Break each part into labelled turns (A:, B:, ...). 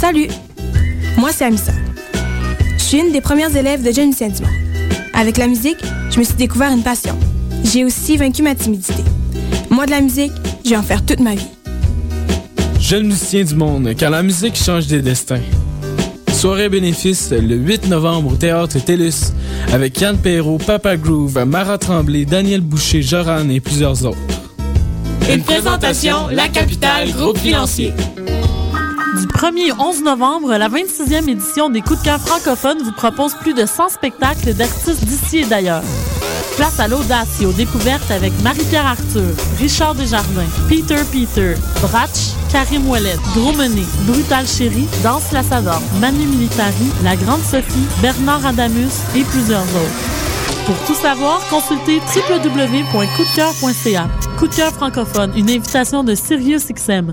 A: Salut, moi c'est Amissa. Je suis une des premières élèves de Jeunes Musiciens du Monde. Avec la musique, je me suis découvert une passion. J'ai aussi vaincu ma timidité. Moi de la musique, je vais en faire toute ma vie.
B: Jeunes musiciens du monde, car la musique change des destins. Soirée bénéfice le 8 novembre au Théâtre TELUS avec Yann Perrault, Papa Groove, Mara Tremblay, Daniel Boucher, Joran et plusieurs autres.
C: Une présentation, La Capitale, groupe financier.
D: Du 1er au 11 novembre, la 26e édition des Coups de cœur francophones vous propose plus de 100 spectacles d'artistes d'ici et d'ailleurs. Place à l'audace et aux découvertes avec Marie-Pierre Arthur, Richard Desjardins, Peter Peter, Bratch, Karim Ouellet, Gros Menet, Brutal Chéri, Danse Lassador, Manu Militari, La Grande Sophie, Bernard Adamus et plusieurs autres. Pour tout savoir, consultez www.coupdecoeur.ca. Coup de cœur francophone, une invitation de SiriusXM.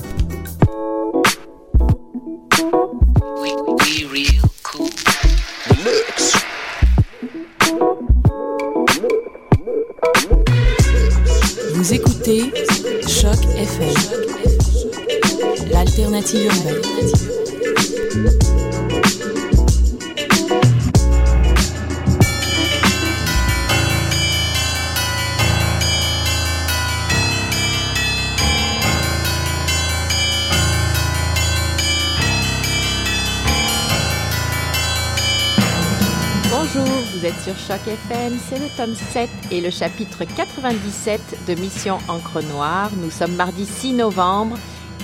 E: Choc FM,
F: c'est le tome 7 et le chapitre 97 de Mission Encre Noire. Nous sommes mardi 6 novembre,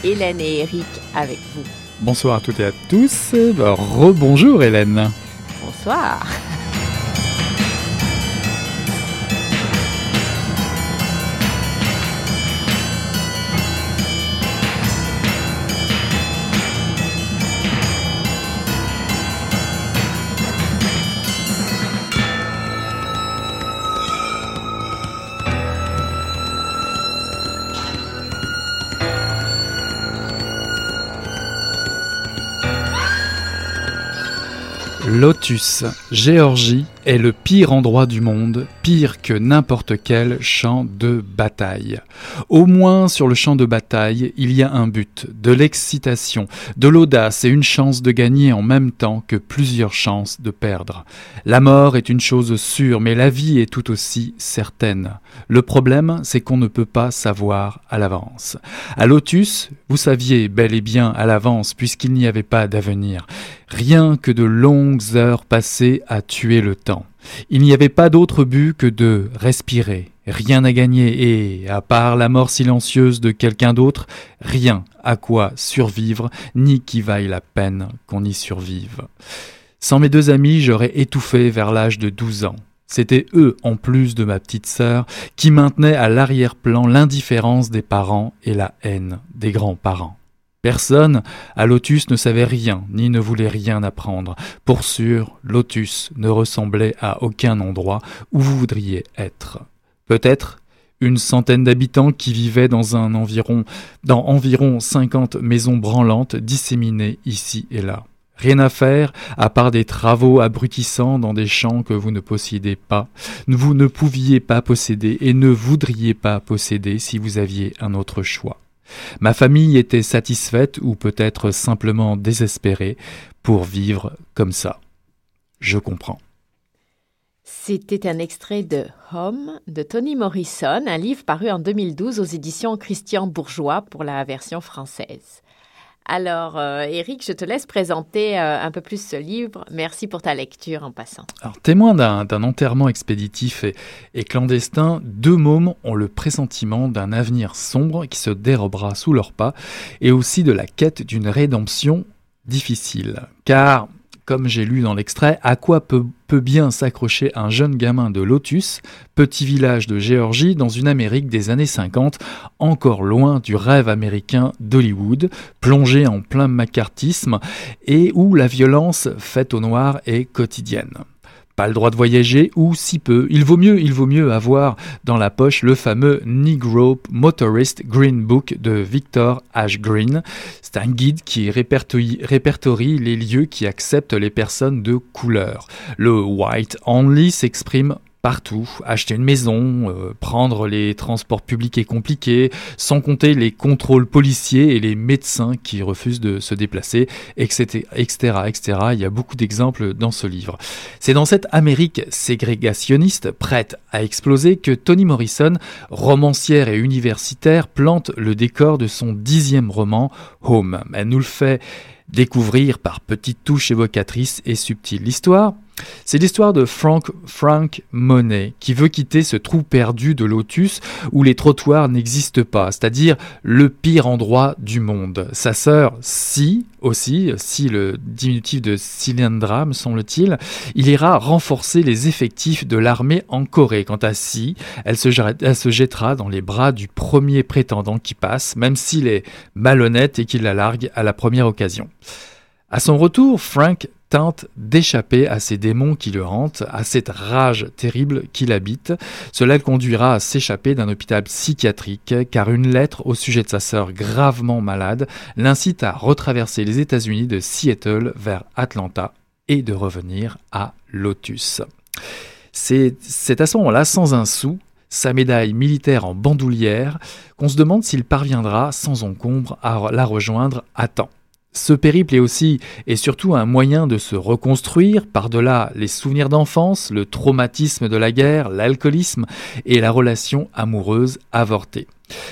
F: Hélène et Eric avec vous.
G: Bonsoir à toutes et à tous. Rebonjour Hélène.
F: Bonsoir.
G: Lotus, Géorgie est le pire endroit du monde, pire que n'importe quel champ de bataille. Au moins sur le champ de bataille, il y a un but, de l'excitation, de l'audace et une chance de gagner en même temps que plusieurs chances de perdre. La mort est une chose sûre, mais la vie est tout aussi certaine. Le problème, c'est qu'on ne peut pas savoir à l'avance. À Lotus, vous saviez bel et bien à l'avance, puisqu'il n'y avait pas d'avenir. Rien que de longues heures passées à tuer le temps. Il n'y avait pas d'autre but que de respirer, rien à gagner et, à part la mort silencieuse de quelqu'un d'autre, rien à quoi survivre, ni qui vaille la peine qu'on y survive. Sans mes deux amis, j'aurais étouffé vers l'âge de 12 ans. C'était eux, en plus de ma petite sœur, qui maintenaient à l'arrière-plan l'indifférence des parents et la haine des grands-parents. Personne à Lotus ne savait rien, ni ne voulait rien apprendre. Pour sûr, Lotus ne ressemblait à aucun endroit où vous voudriez être. Peut-être une centaine d'habitants qui vivaient dans un environ, dans environ cinquante maisons branlantes disséminées ici et là. Rien à faire, à part des travaux abrutissants dans des champs que vous ne possédez pas, vous ne pouviez pas posséder et ne voudriez pas posséder si vous aviez un autre choix. Ma famille était satisfaite ou peut-être simplement désespérée pour vivre comme ça. Je comprends.
F: C'était un extrait de Home de Toni Morrison, un livre paru en 2012 aux éditions Christian Bourgeois pour la version française. Alors, Eric, je te laisse présenter un peu plus ce livre. Merci pour ta lecture en passant.
G: Alors, témoin d'un enterrement expéditif et, et, clandestin, deux mômes ont le pressentiment d'un avenir sombre qui se dérobera sous leurs pas et aussi de la quête d'une rédemption difficile. Car comme j'ai lu dans l'extrait, à quoi peut, bien s'accrocher un jeune gamin de Lotus, petit village de Géorgie, dans une Amérique des années 50, encore loin du rêve américain d'Hollywood, plongé en plein macartisme, et où la violence faite au noir est quotidienne pas le droit de voyager ou si peu. Il vaut mieux, il vaut mieux avoir dans la poche le fameux Negro Motorist Green Book de Victor H. Green. C'est un guide qui répertorie, les lieux qui acceptent les personnes de couleur. Le White Only s'exprime partout. Acheter une maison, euh, prendre les transports publics est compliqué, sans compter les contrôles policiers et les médecins qui refusent de se déplacer, etc. etc., etc. Il y a beaucoup d'exemples dans ce livre. C'est dans cette Amérique ségrégationniste, prête à exploser, que Toni Morrison, romancière et universitaire, plante le décor de son dixième roman, Home. Elle nous le fait découvrir par petites touches évocatrices et subtiles. L'histoire, c'est l'histoire de Frank, Frank Monet qui veut quitter ce trou perdu de Lotus où les trottoirs n'existent pas, c'est-à-dire le pire endroit du monde. Sa sœur, Si, aussi, Si le diminutif de Cylindra, me semble-t-il, il ira renforcer les effectifs de l'armée en Corée. Quant à Si, elle se, elle se jettera dans les bras du premier prétendant qui passe, même s'il est malhonnête et qu'il la largue à la première occasion. À son retour, Frank tente d'échapper à ces démons qui le hantent, à cette rage terrible qui l'habite. Cela le conduira à s'échapper d'un hôpital psychiatrique, car une lettre au sujet de sa sœur gravement malade l'incite à retraverser les États-Unis de Seattle vers Atlanta et de revenir à Lotus. C'est à ce moment-là, sans un sou, sa médaille militaire en bandoulière, qu'on se demande s'il parviendra sans encombre à la rejoindre à temps. Ce périple est aussi et surtout un moyen de se reconstruire par-delà les souvenirs d'enfance, le traumatisme de la guerre, l'alcoolisme et la relation amoureuse avortée.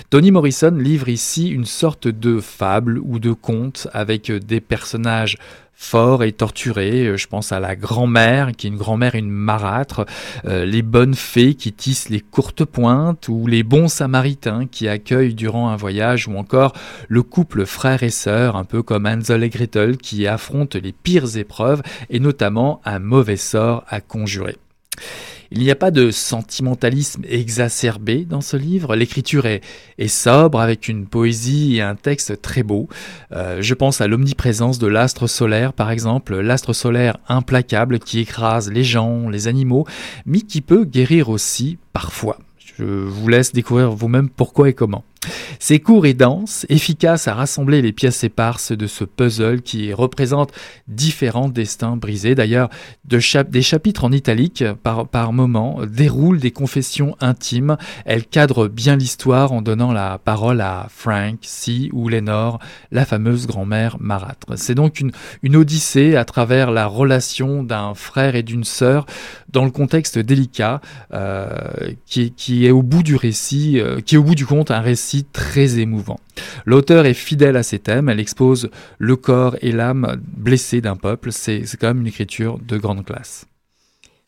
G: Toni Morrison livre ici une sorte de fable ou de conte avec des personnages fort et torturé. Euh, je pense à la grand-mère, qui est une grand-mère, une marâtre, euh, les bonnes fées qui tissent les courtes pointes, ou les bons samaritains qui accueillent durant un voyage, ou encore le couple frère et sœur, un peu comme Hansel et Gretel, qui affrontent les pires épreuves, et notamment un mauvais sort à conjurer. Il n'y a pas de sentimentalisme exacerbé dans ce livre. L'écriture est, sobre avec une poésie et un texte très beau. Euh, je pense à l'omniprésence de l'astre solaire, par exemple, l'astre solaire implacable qui écrase les gens, les animaux, mais qui peut guérir aussi parfois. Je vous laisse découvrir vous-même pourquoi et comment. C'est court et dense, efficace à rassembler les pièces éparses de ce puzzle qui représente différents destins brisés. D'ailleurs, de des chapitres en italique par, par moment déroulent des confessions intimes. Elle cadre bien l'histoire en donnant la parole à Frank, Si ou Lénore, la fameuse grand-mère marâtre. C'est donc une, une odyssée à travers la relation d'un frère et d'une sœur dans le contexte délicat euh, qui, est au bout du récit, euh, qui est au bout du compte un récit très émouvant. L'auteur est fidèle à ses thèmes, elle expose le corps et l'âme blessés d'un peuple, c'est quand même une écriture de grande classe.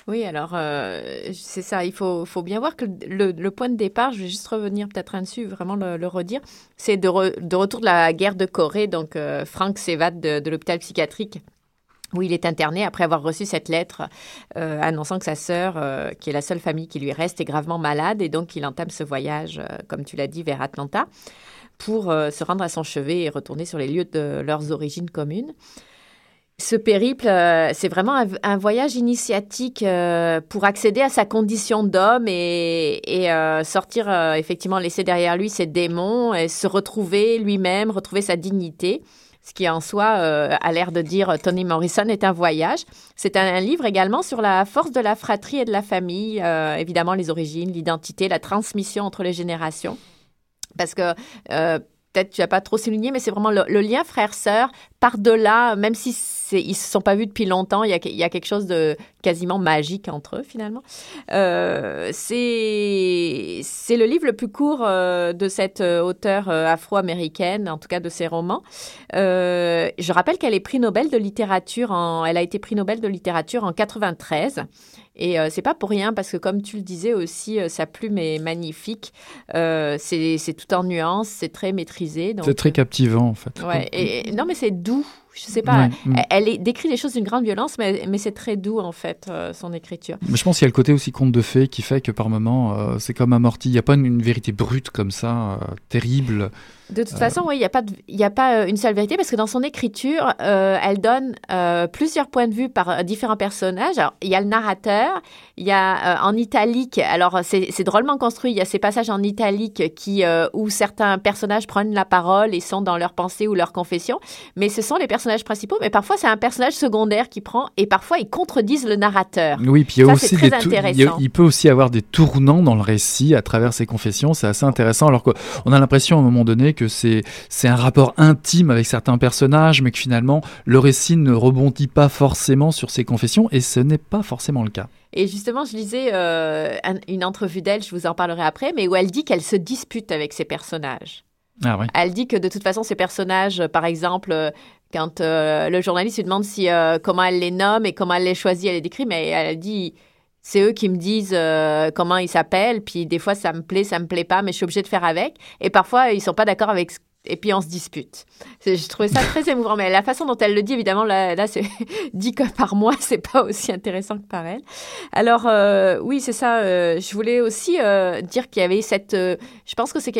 F: Oui, alors euh, c'est ça, il faut, bien voir que le, point de départ, je vais juste revenir peut-être dessus, vraiment le, redire, c'est de, de, retour de la guerre de Corée, donc Frank s'évade de l'hôpital psychiatrique où il est interné après avoir reçu cette lettre euh, annonçant que sa sœur, euh, qui est la seule famille qui lui reste, est gravement malade et donc il entame ce voyage, euh, comme tu l'as dit, vers Atlanta pour se rendre à son chevet et retourner sur les lieux de leurs origines communes. Ce périple, c'est vraiment un, voyage initiatique pour accéder à sa condition d'homme et, et sortir, effectivement, laisser derrière lui ses démons et se retrouver lui-même, retrouver sa dignité ce qui en soi euh, a l'air de dire Tony Morrison est un voyage. C'est un, livre également sur la force de la fratrie et de la famille, euh, évidemment les origines, l'identité, la transmission entre les générations. Parce que euh, peut-être tu n'as pas trop souligné, mais c'est vraiment le, lien frère-sœur par-delà, même si ils ne se sont pas vus depuis longtemps, il y, a, quelque chose de quasiment magique entre eux finalement. Euh, c'est le livre le plus court euh, de cette euh, auteure euh, afro-américaine, en tout cas de ses romans. je rappelle qu'elle est prix Nobel de littérature, en, elle a été prix Nobel de littérature en 93. Et euh, c'est pas pour rien parce que comme tu le disais aussi, euh, sa plume est magnifique. Euh, c'est tout en nuances, c'est très maîtrisé.
G: C'est très captivant en fait.
F: Ouais, et, non mais c'est doux. Je sais pas. Elle, décrit des choses d'une grande violence, mais, mais c'est très doux en fait son écriture.
G: Mais je pense qu'il y a le côté aussi conte de fées qui fait que par moments c'est comme amorti. Il n'y a pas une, vérité brute comme ça, terrible.
F: De toute façon, oui, il n'y a pas, a pas une seule vérité parce que dans son écriture, elle donne plusieurs points de vue par différents personnages. Il y a le narrateur il y a euh, en italique, alors c'est drôlement construit, il y a ces passages en italique qui, euh, où certains personnages prennent la parole et sont dans leurs pensées ou leurs confessions, mais ce sont les personnages principaux, mais parfois c'est un personnage secondaire qui prend et parfois ils contredisent le narrateur.
G: Oui, puis il y a aussi des il, peut aussi avoir des tournants dans le récit à travers ses confessions, c'est assez intéressant, alors qu'on a l'impression à un moment donné que c'est un rapport intime avec certains personnages, mais que finalement le récit ne rebondit pas forcément sur ses confessions, et ce n'est pas forcément le cas.
F: Et justement, je lisais euh, une entrevue d'elle, je vous en parlerai après, mais où elle dit qu'elle se dispute avec ses personnages.
G: Ah
F: Elle dit que de toute façon, ces personnages, par exemple, euh, quand euh, le journaliste lui demande si, comment elle les nomme et comment elle les choisit, elle les décrit, mais elle dit c'est eux qui me disent comment ils s'appellent, puis des fois ça me plaît, ça me plaît pas, mais je suis obligée de faire avec. Et parfois ils sont pas d'accord avec et puis on se dispute. Je trouvais ça très émouvant, mais la façon dont elle le dit, évidemment, là, c'est dit que par moi, c'est pas aussi intéressant que par elle. Alors euh, oui, c'est ça. Euh, je voulais aussi euh, dire qu'il y avait cette. je pense que c'est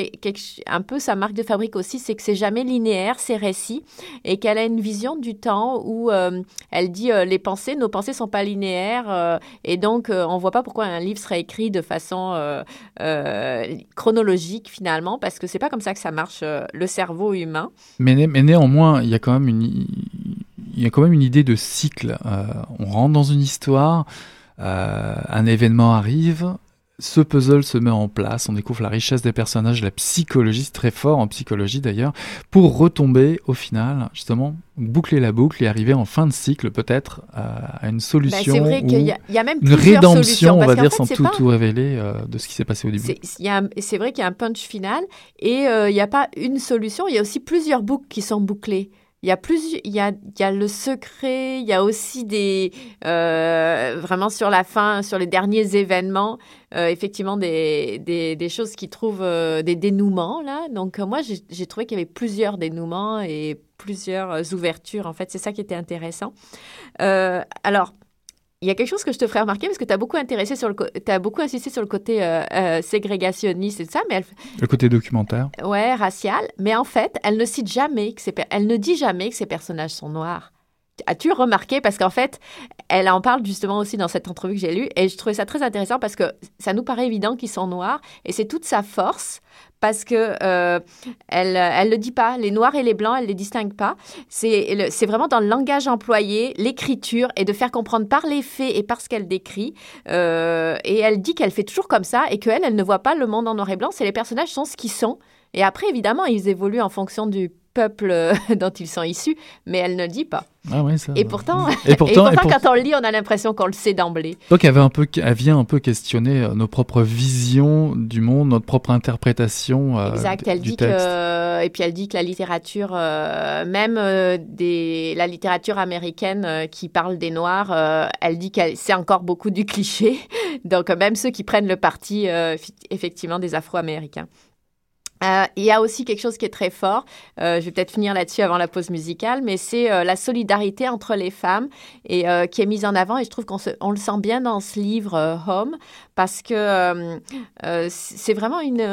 F: un peu sa marque de fabrique aussi, c'est que c'est jamais linéaire ces récits et qu'elle a une vision du temps où elle dit les pensées, nos pensées sont pas linéaires et donc on voit pas pourquoi un livre serait écrit de façon chronologique finalement parce que c'est pas comme ça que ça marche le cerveau humain.
G: Mais, néanmoins, il y a quand même une, il y a quand même une idée de cycle. Euh, on rentre dans une histoire, euh, un événement arrive, ce puzzle se met en place, on découvre la richesse des personnages, la psychologie, c'est très fort en psychologie d'ailleurs, pour retomber au final, justement, boucler la boucle et arriver en fin de cycle peut-être à une solution.
F: c'est vrai qu'il y, a même
G: une rédemption, on va dire, sans tout, tout révéler euh, de ce qui s'est passé au début.
F: C'est vrai qu'il y a un punch final et euh, il n'y a pas une solution, il y a aussi plusieurs boucles qui sont bouclées. Il y a plus, il y a, y a le secret, il y a aussi des, euh, vraiment sur la fin, sur les derniers événements, euh, effectivement des, des, des, choses qui trouvent euh, des dénouements là. Donc moi j'ai trouvé qu'il y avait plusieurs dénouements et plusieurs ouvertures. En fait, c'est ça qui était intéressant. alors il y a quelque chose que je te ferai remarquer parce que tu as beaucoup intéressé sur le as beaucoup insisté sur le côté euh, euh, ségrégationniste et tout ça mais
G: le côté documentaire.
F: Ouais racial. Mais en fait elle ne cite jamais que elle ne dit jamais que ces personnages sont noirs As-tu remarqué Parce qu'en fait, elle en parle justement aussi dans cette entrevue que j'ai lue, et je trouvais ça très intéressant parce que ça nous paraît évident qu'ils sont noirs, et c'est toute sa force parce que euh, elle elle le dit pas. Les noirs et les blancs elle les distingue pas. C'est vraiment dans le langage employé l'écriture et de faire comprendre par les faits et par ce qu'elle décrit. Euh, et elle dit qu'elle fait toujours comme ça et qu'elle elle ne voit pas le monde en noir et blanc. C'est les personnages sont ce qu'ils sont. Et après évidemment ils évoluent en fonction du peuple euh, dont ils sont issus, mais elle ne le dit pas.
G: Ah
F: et, pourtant, et, pourtant, quand on le lit, on a l'impression qu'on le sait d'emblée.
G: Donc, elle, avait un peu, elle vient un peu questionner euh, nos propres visions du monde, notre propre interprétation euh,
F: exact, elle dit Que, et puis elle dit que la littérature, même des, la littérature américaine qui parle des Noirs, elle dit que c'est encore beaucoup du cliché. Donc, même ceux qui prennent le parti, effectivement, des Afro-Américains. Euh, il y a aussi quelque chose qui est très fort, euh, je vais peut-être finir là-dessus avant la pause musicale, mais c'est euh, la solidarité entre les femmes et qui est mise en avant et je trouve qu'on on le sent bien dans ce livre Home parce que c'est vraiment une...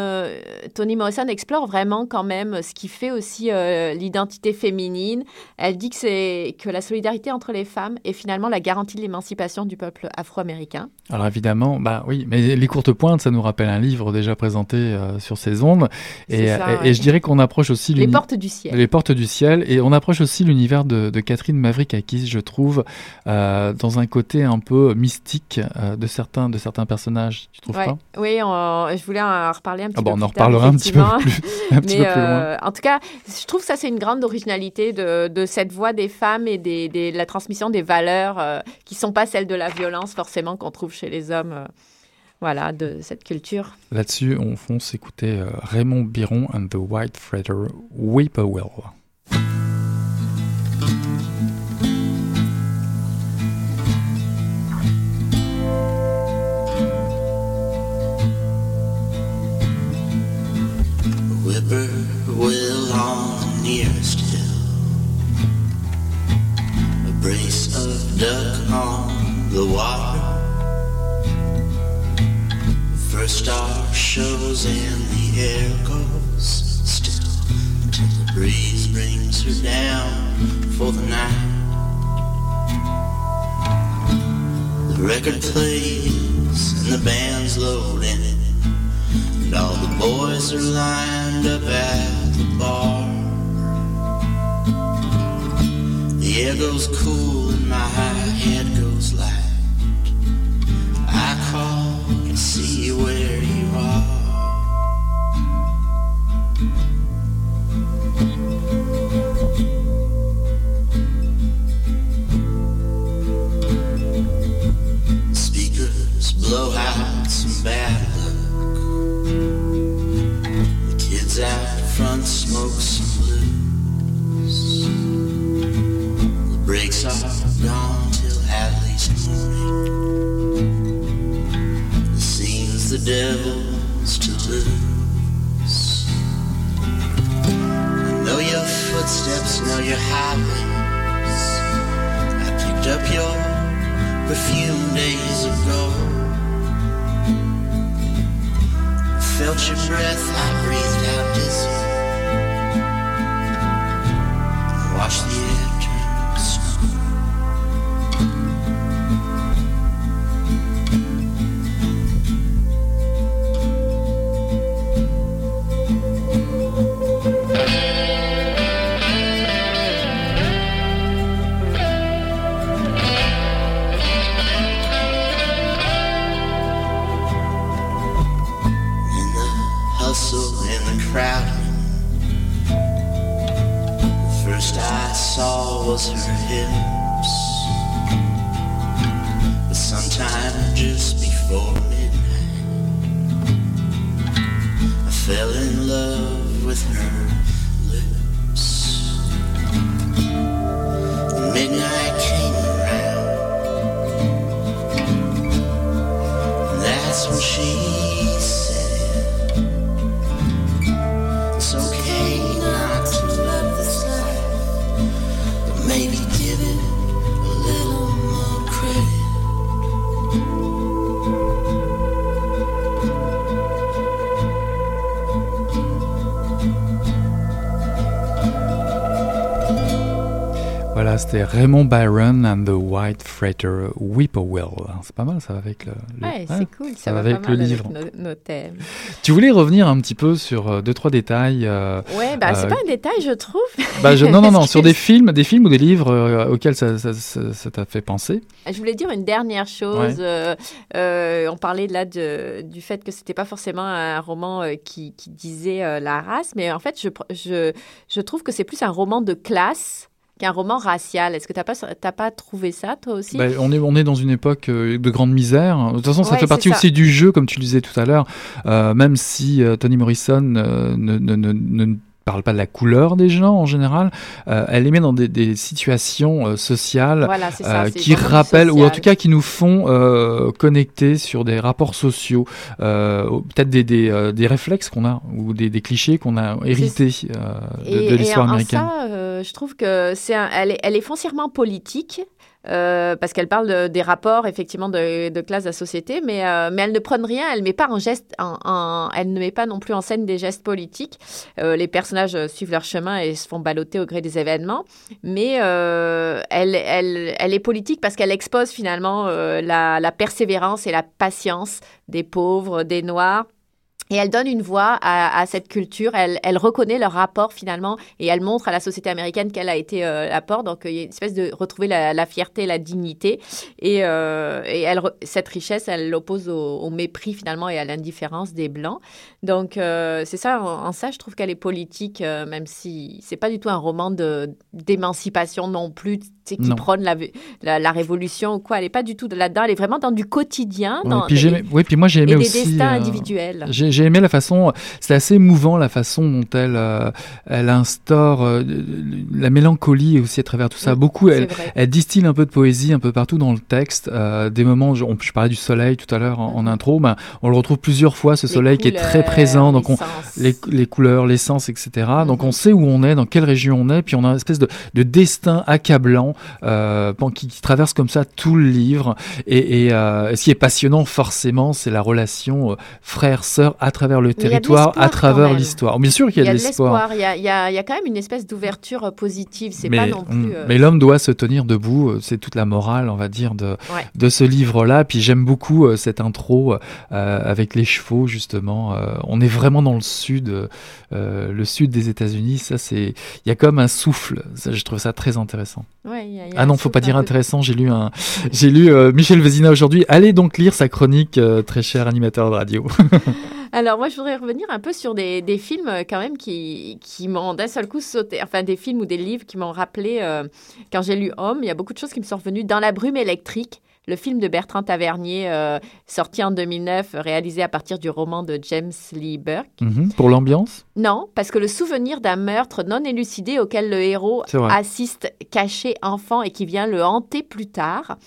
F: Toni Morrison explore vraiment quand même ce qui fait aussi l'identité féminine. Elle dit que, c'est, que la solidarité entre les femmes est finalement la garantie de l'émancipation du peuple afro-américain.
G: Alors évidemment, bah oui, mais les courtes pointes, ça nous rappelle un livre déjà présenté sur ces ondes. Et, et, je dirais qu'on approche aussi
F: les portes du ciel.
G: Les portes du ciel, et on approche aussi l'univers de, de, Catherine Maverick qui je trouve, euh, dans un côté un peu mystique euh, de certains de certains personnages personnage, tu trouves pas?
F: Oui, je voulais en reparler un petit
G: ah
F: peu
G: bon,
F: plus
G: On en reparlera un petit peu plus, un petit
F: Mais,
G: peu plus loin. Euh,
F: en tout cas, je trouve que ça, c'est une grande originalité de, de, cette voix des femmes et des, des, la transmission des valeurs euh, qui ne sont pas celles de la violence, forcément, qu'on trouve chez les hommes. Euh, voilà, de cette culture.
G: Là-dessus, on fonce écouter Raymond Biron and the White Feather Whippoorwill.
H: Whippoorwill on the nearest hill. A brace of duck on the water. First star shows and the air goes still till the breeze brings her down for the night. The record plays and the band's loading. All the boys are lined up at the bar. The air goes cool and my head goes light. I call to see where you are. speakers blow out devil's to lose. I know your footsteps, know your highways. I picked up your perfume days ago. felt your breath, was her hips. But sometime just before midnight, I fell in love with her lips. Midnight came around, and that's when she.
G: C'était Raymond Byron and the White Freighter Whippoorwill. C'est pas mal, ça va avec le,
F: ouais, c'est cool, ça, va, avec le livre. nos, thèmes.
G: Tu voulais revenir un petit peu sur euh, deux trois détails. Euh,
F: ouais, bah c'est euh, pas un détail, je trouve.
G: Bah, non, non, non, sur des films, des films ou des livres euh, auxquels ça, ça, t'a fait penser.
F: Je voulais dire une dernière chose. on parlait là de, du fait que c'était pas forcément un roman qui, qui, disait la race, mais en fait, je, je, je trouve que c'est plus un roman de classe qu'un roman racial. Est-ce que tu n'as pas, pas trouvé ça, toi aussi?
G: Ben, on, est, on est dans une époque euh, de grande misère. De toute façon, ça fait partie aussi du jeu, comme tu le disais tout à l'heure. Euh, même si euh, Tony Morrison ne, ne, ne, ne parle pas de la couleur des gens en général, euh, elle les met dans des, des situations euh, sociales
F: euh,
G: qui rappellent, ou en tout cas qui nous font euh, connecter sur des rapports sociaux, peut-être des, des, des, réflexes qu'on a, ou des, des clichés qu'on a hérités de, de l'histoire américaine.
F: Et ça, je trouve que c'est elle, est, elle est foncièrement politique. Euh, parce qu'elle parle des rapports effectivement de, de classe de la société, mais, euh, mais elle ne prend rien, elle met pas en geste, en, elle ne met pas non plus en scène des gestes politiques. Euh, les personnages suivent leur chemin et se font balloter au gré des événements, mais elle, elle, elle est politique parce qu'elle expose finalement la, la persévérance et la patience des pauvres, des noirs Et elle donne une voix à, cette culture. Elle, elle, reconnaît leur rapport finalement et elle montre à la société américaine qu'elle a été euh, l'apport. Donc il y a une espèce de retrouver la, fierté, la dignité. Et, euh, et elle, cette richesse, elle l'oppose au, mépris finalement et à l'indifférence des Blancs. Donc euh, c'est ça, en, ça, je trouve qu'elle est politique, euh, même si c'est pas du tout un roman d'émancipation non plus qui prône la, la, révolution ou quoi. Elle est pas du tout là-dedans. Elle est vraiment dans du quotidien.
G: Dans, puis oui, puis moi j'ai aimé
F: et
G: des
F: destins individuels.
G: J'ai aimé la façon, c'est assez émouvant la façon dont elle, euh, elle instaure euh, la mélancolie aussi à travers tout ça. Beaucoup, elle, elle, distille un peu de poésie un peu partout dans le texte. Euh, des moments, je, je, parlais du soleil tout à l'heure en, mm-hmm. intro, ben, on le retrouve plusieurs fois, ce soleil qui est très présent. Donc on, les, les, couleurs, l'essence, etc. Donc on mm-hmm. sait où on est, dans quelle région on est, puis on a une espèce de, de destin accablant qui, qui, traverse comme ça tout le livre. Et, et ce qui est passionnant, forcément, c'est la relation frère-sœur à travers le territoire, à travers l'histoire. Bien sûr qu'il y a, de l'espoir.
F: Il, y a, il y a quand même une espèce d'ouverture euh, positive. C'est pas non plus.
G: Euh, mais l'homme doit se tenir debout. Euh, c'est toute la morale, on va dire, de, de ce livre-là. Puis j'aime beaucoup cette intro avec les chevaux, justement. on est vraiment dans le sud, le sud des États-Unis. Ça, c'est. Il y a comme un souffle. je trouve ça très intéressant. ah non, faut pas dire intéressant. J'ai lu un. J'ai lu Michel Vézina aujourd'hui. Allez donc lire sa chronique, très cher animateur de radio.
F: Alors moi, je voudrais revenir un peu sur des, films euh, quand même qui, qui m'ont d'un seul coup sauté, enfin des films ou des livres qui m'ont rappelé, euh, quand j'ai lu Homme, il y a beaucoup de choses qui me sont revenues. Dans la brume électrique, le film de Bertrand Tavernier, euh, sorti en 2009, réalisé à partir du roman de James Lee Burke.
G: Mhm. pour l'ambiance?
F: Non, parce que le souvenir d'un meurtre non élucidé auquel le héros assiste caché enfant et qui vient le hanter plus tard.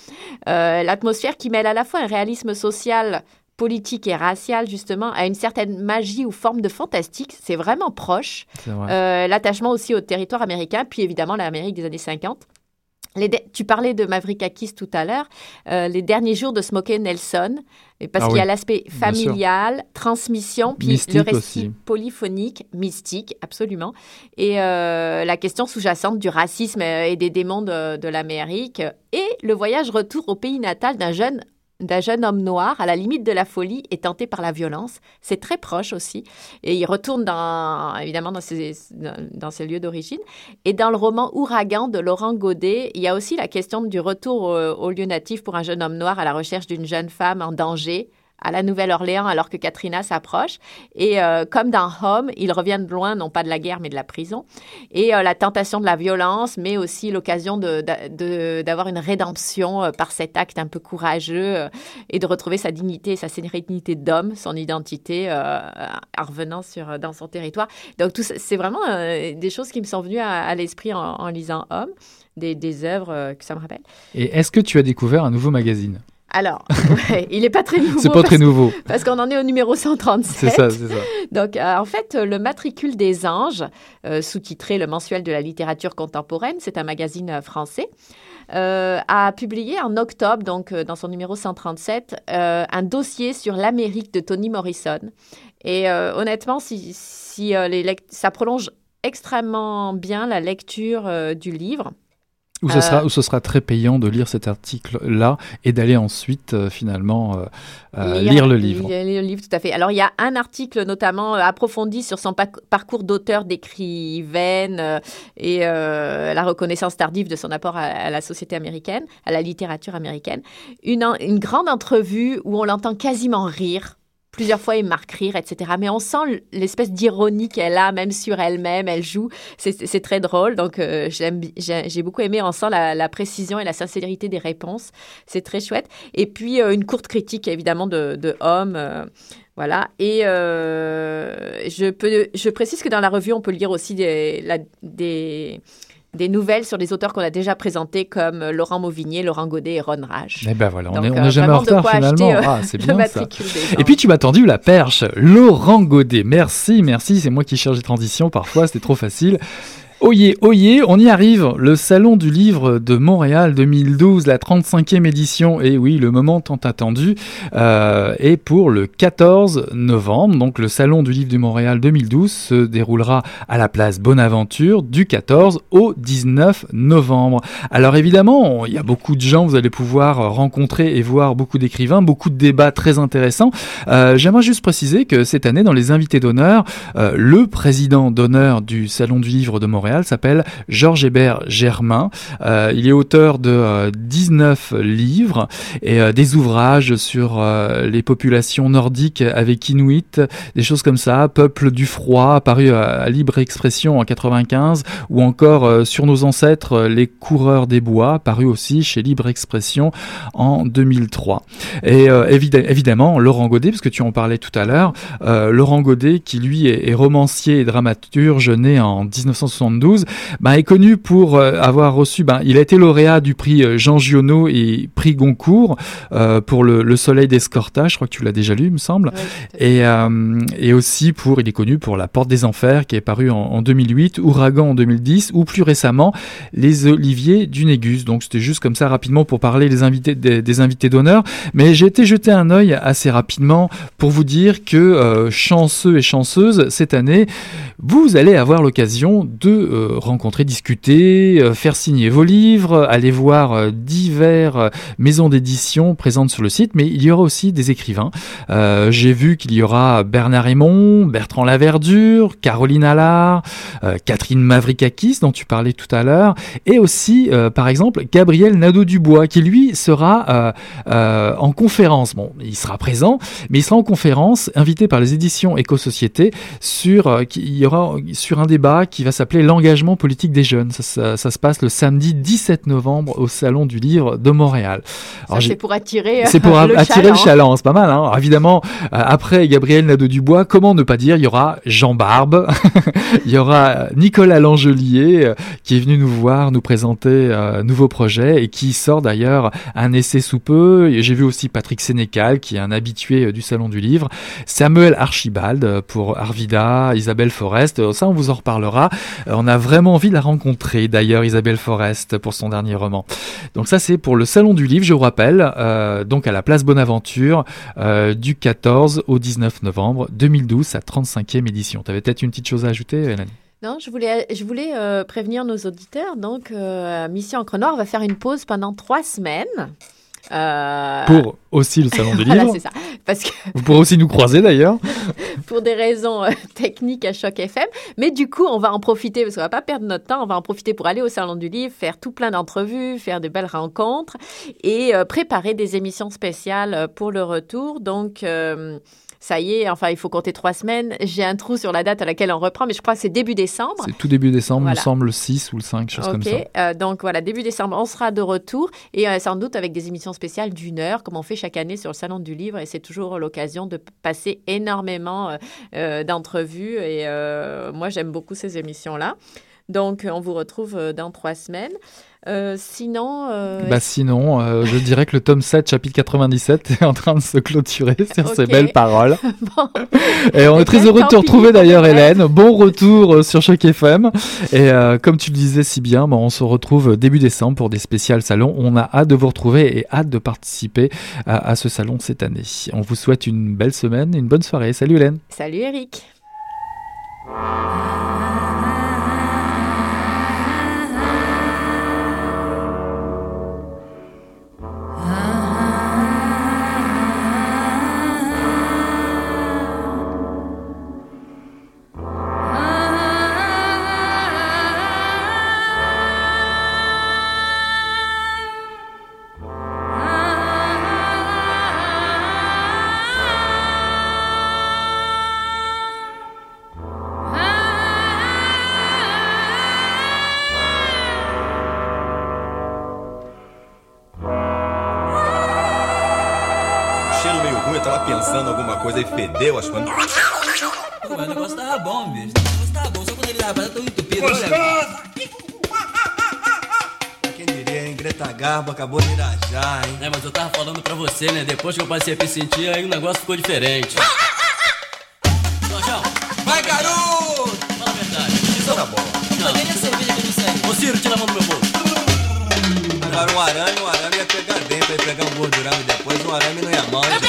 F: L'atmosphère qui mêle à la fois un réalisme social politique et raciale, justement, à une certaine magie ou forme de fantastique. C'est vraiment proche. Euh, l'attachement aussi au territoire américain, puis évidemment l'Amérique des années 50. Les tu parlais de Mavrikakis tout à l'heure, euh, les derniers jours de Smokey Nelson, parce ah qu'il y a l'aspect familial, transmission, puis le récit polyphonique, mystique, absolument, et euh, la question sous-jacente du racisme et des démons de, de l'Amérique, et le voyage retour au pays natal d'un jeune d'un jeune homme noir à la limite de la folie et tenté par la violence. C'est très proche aussi. Et il retourne évidemment dans ses, dans ses lieux d'origine. Et dans le roman Ouragan de Laurent Godet, il y a aussi la question du retour au lieu natif pour un jeune homme noir à la recherche d'une jeune femme en danger à la Nouvelle-Orléans alors que Katrina s'approche. Et euh, comme dans Home, ils reviennent de loin, non pas de la guerre, mais de la prison. Et euh, la tentation de la violence, mais aussi l'occasion d'avoir une rédemption euh, par cet acte un peu courageux et de retrouver sa dignité, sa sérénité d'homme, son identité en revenant sur, dans son territoire. Donc, tout c'est vraiment des choses qui me sont venues à, l'esprit en, lisant Homme, des œuvres que ça me rappelle.
G: Et est-ce que tu as découvert un nouveau magazine?
F: Alors, il n'est pas très nouveau.
G: c'est pas très nouveau.
F: Parce qu'on en est au numéro 137.
G: C'est ça, c'est ça.
F: Donc, euh, en fait, le Matricule des anges, euh, sous-titré Le mensuel de la littérature contemporaine, c'est un magazine euh, français, a publié en octobre, donc dans son numéro 137, un dossier sur l'Amérique de Toni Morrison. Et honnêtement, si, si ça prolonge extrêmement bien la lecture du livre.
G: Où ce, sera, euh, où ce sera très payant de lire cet article-là et d'aller ensuite euh, finalement euh, lire, le livre.
F: Lire le livre, tout à fait. Alors il y a un article notamment approfondi sur son parcours d'auteur, d'écrivaine et la reconnaissance tardive de son apport à, la société américaine, à la littérature américaine. Une, une grande entrevue où on l'entend quasiment rire plusieurs fois et marque rire, etc. Mais on sent l'espèce d'ironie qu'elle a, même sur elle-même, elle joue. C'est très drôle. Donc, euh, j'ai beaucoup aimé. On sent la, précision et la sincérité des réponses. C'est très chouette. Et puis, euh, une courte critique, évidemment, de, de Homme. Euh, voilà. Et je, peux, je précise que dans la revue, on peut lire aussi des des nouvelles sur des auteurs qu'on a déjà présentés comme Laurent Mauvignier, Laurent Godet et Ron Rage.
G: Eh ben voilà, on n'est euh, jamais en retard finalement. Euh, ah, c'est bien ça. Et puis tu m'as tendu la perche, Laurent Godet. Merci, merci, c'est moi qui cherche les transitions parfois, c'était trop facile. Oyez, oyez, on y arrive. Le Salon du Livre de Montréal 2012, la 35e édition, et oui, le moment tant attendu, euh, est pour le 14 novembre. Donc le Salon du Livre de Montréal 2012 se déroulera à la place Bonaventure du 14 au 19 novembre. Alors évidemment, il y a beaucoup de gens, vous allez pouvoir rencontrer et voir beaucoup d'écrivains, beaucoup de débats très intéressants. Euh, J'aimerais juste préciser que cette année, dans les invités d'honneur, euh, le président d'honneur du Salon du Livre de Montréal, s'appelle Georges Hébert Germain. Euh, il est auteur de 19 euh, livres et euh, des ouvrages sur les populations nordiques avec Inuit, des choses comme ça, Peuple du froid, paru à, Libre Expression en 95, ou encore sur nos ancêtres, Les coureurs des bois, paru aussi chez Libre Expression en 2003. Et évidemment, Laurent Godet, parce que tu en parlais tout à l'heure, Laurent Godet qui lui est, est romancier et dramaturge né en 1972 bah, est connu pour euh, avoir reçu, bah, il a été lauréat du prix euh, Jean Giono et prix Goncourt euh, pour le, Soleil d'Escorta, je crois que tu l'as déjà lu, il me semble, et, et aussi pour, il est connu pour La Porte des Enfers qui est paru en, 2008, Ouragan en 2010, ou plus récemment Les Oliviers du Négus. Donc c'était juste comme ça rapidement pour parler des invités des, invités d'honneur, mais j'ai été jeter un œil assez rapidement pour vous dire que chanceux et chanceuses cette année, vous allez avoir l'occasion de euh, rencontrer, discuter, euh, faire signer vos livres, aller voir euh, divers maisons d'édition présentes sur le site, mais il y aura aussi des écrivains. J'ai vu qu'il y aura Bernard Raymond, Bertrand Laverdure, Caroline Allard, Catherine Mavrikakis dont tu parlais tout à l'heure, et aussi par exemple Gabriel Nadeau-Dubois qui lui sera en conférence. Bon, il sera présent, mais il sera en conférence invité par les éditions Éco-Société sur, sur un débat qui va s'appeler l'engagement politique des jeunes. Ça, se passe le samedi 17 novembre au Salon du Livre de Montréal.
F: C'est pour attirer,
G: c'est pour le attirer le chaland, c'est pas mal. Hein évidemment, euh, après Gabriel Nadeau-Dubois, comment ne pas dire, il y aura Jean Barbe, il y aura Nicolas Langelier euh, qui est venu nous voir, nous présenter un nouveau projet et qui sort d'ailleurs un essai sous peu. J'ai vu aussi Patrick Sénécal qui est un habitué euh, du Salon du Livre, Samuel Archibald pour Arvida, Isabelle Forest, ça on vous en reparlera on a vraiment envie de la rencontrer, d'ailleurs, Isabelle Forest, pour son dernier roman. Donc ça, c'est pour le Salon du Livre, je vous rappelle, euh, donc à la place Bonaventure, euh, du 14 au 19 novembre 2012, sa 35e édition. Tu avais peut-être une petite chose à ajouter, Hélène?
F: Non, je voulais, euh, prévenir nos auditeurs. Donc, Mission Encre Noire va faire une pause pendant trois semaines.
G: Euh, pour aussi le salon du livre.
F: voilà, c'est ça. Parce que
G: Vous pourrez aussi nous croiser d'ailleurs.
F: pour des raisons euh, techniques à Choc FM. Mais du coup, on va en profiter, parce qu'on va pas perdre notre temps, on va en profiter pour aller au salon du livre, faire tout plein d'entrevues, faire de belles rencontres et euh, préparer des émissions spéciales pour le retour. Donc, ça y est, enfin, il faut compter trois semaines. J'ai un trou sur la date à laquelle on reprend, mais je crois que c'est début décembre.
G: C'est tout début décembre, il me semble le 6 ou le 5, chose comme ça.
F: Euh, donc voilà, début décembre, on sera de retour et euh, sans doute avec des émissions spéciales d'une heure, comme on fait chaque année sur le Salon du Livre. Et c'est toujours l'occasion de passer énormément euh, d'entrevues. Et moi, j'aime beaucoup ces émissions-là. Donc, on vous retrouve dans trois semaines. Euh, sinon. Euh,
G: bah sinon, euh, je dirais que le tome 7, chapitre 97, est en train de se clôturer sur ces belles paroles. Et on est très heureux de te retrouver d'ailleurs, Hélène. Bon retour sur Choc FM. Et comme tu le disais si bien, bon, on se retrouve début décembre pour des spéciales salons. On a hâte de vous retrouver et hâte de participer à, à ce salon cette année. On vous souhaite une belle semaine et une bonne soirée. Salut Hélène.
F: Salut Eric.
I: Aí fedeu as coisas. Pô, mas o negócio tava bom, bicho. O negócio tava bom, só quando ele tava tão entupido. Gostoso! Quem diria, hein? Greta Garbo acabou de irajar, hein? É, mas eu tava falando pra você, né? Depois que eu passei a me sentir, aí o negócio ficou diferente. Vai, garoto! Fala a verdade. Isso era bom. Não, Ciro, tira a mão do meu bolso. Agora um arame, um arame ia pegar dentro, ia pegar um gordurão e depois um arame não ia mal.
C: Obrigado,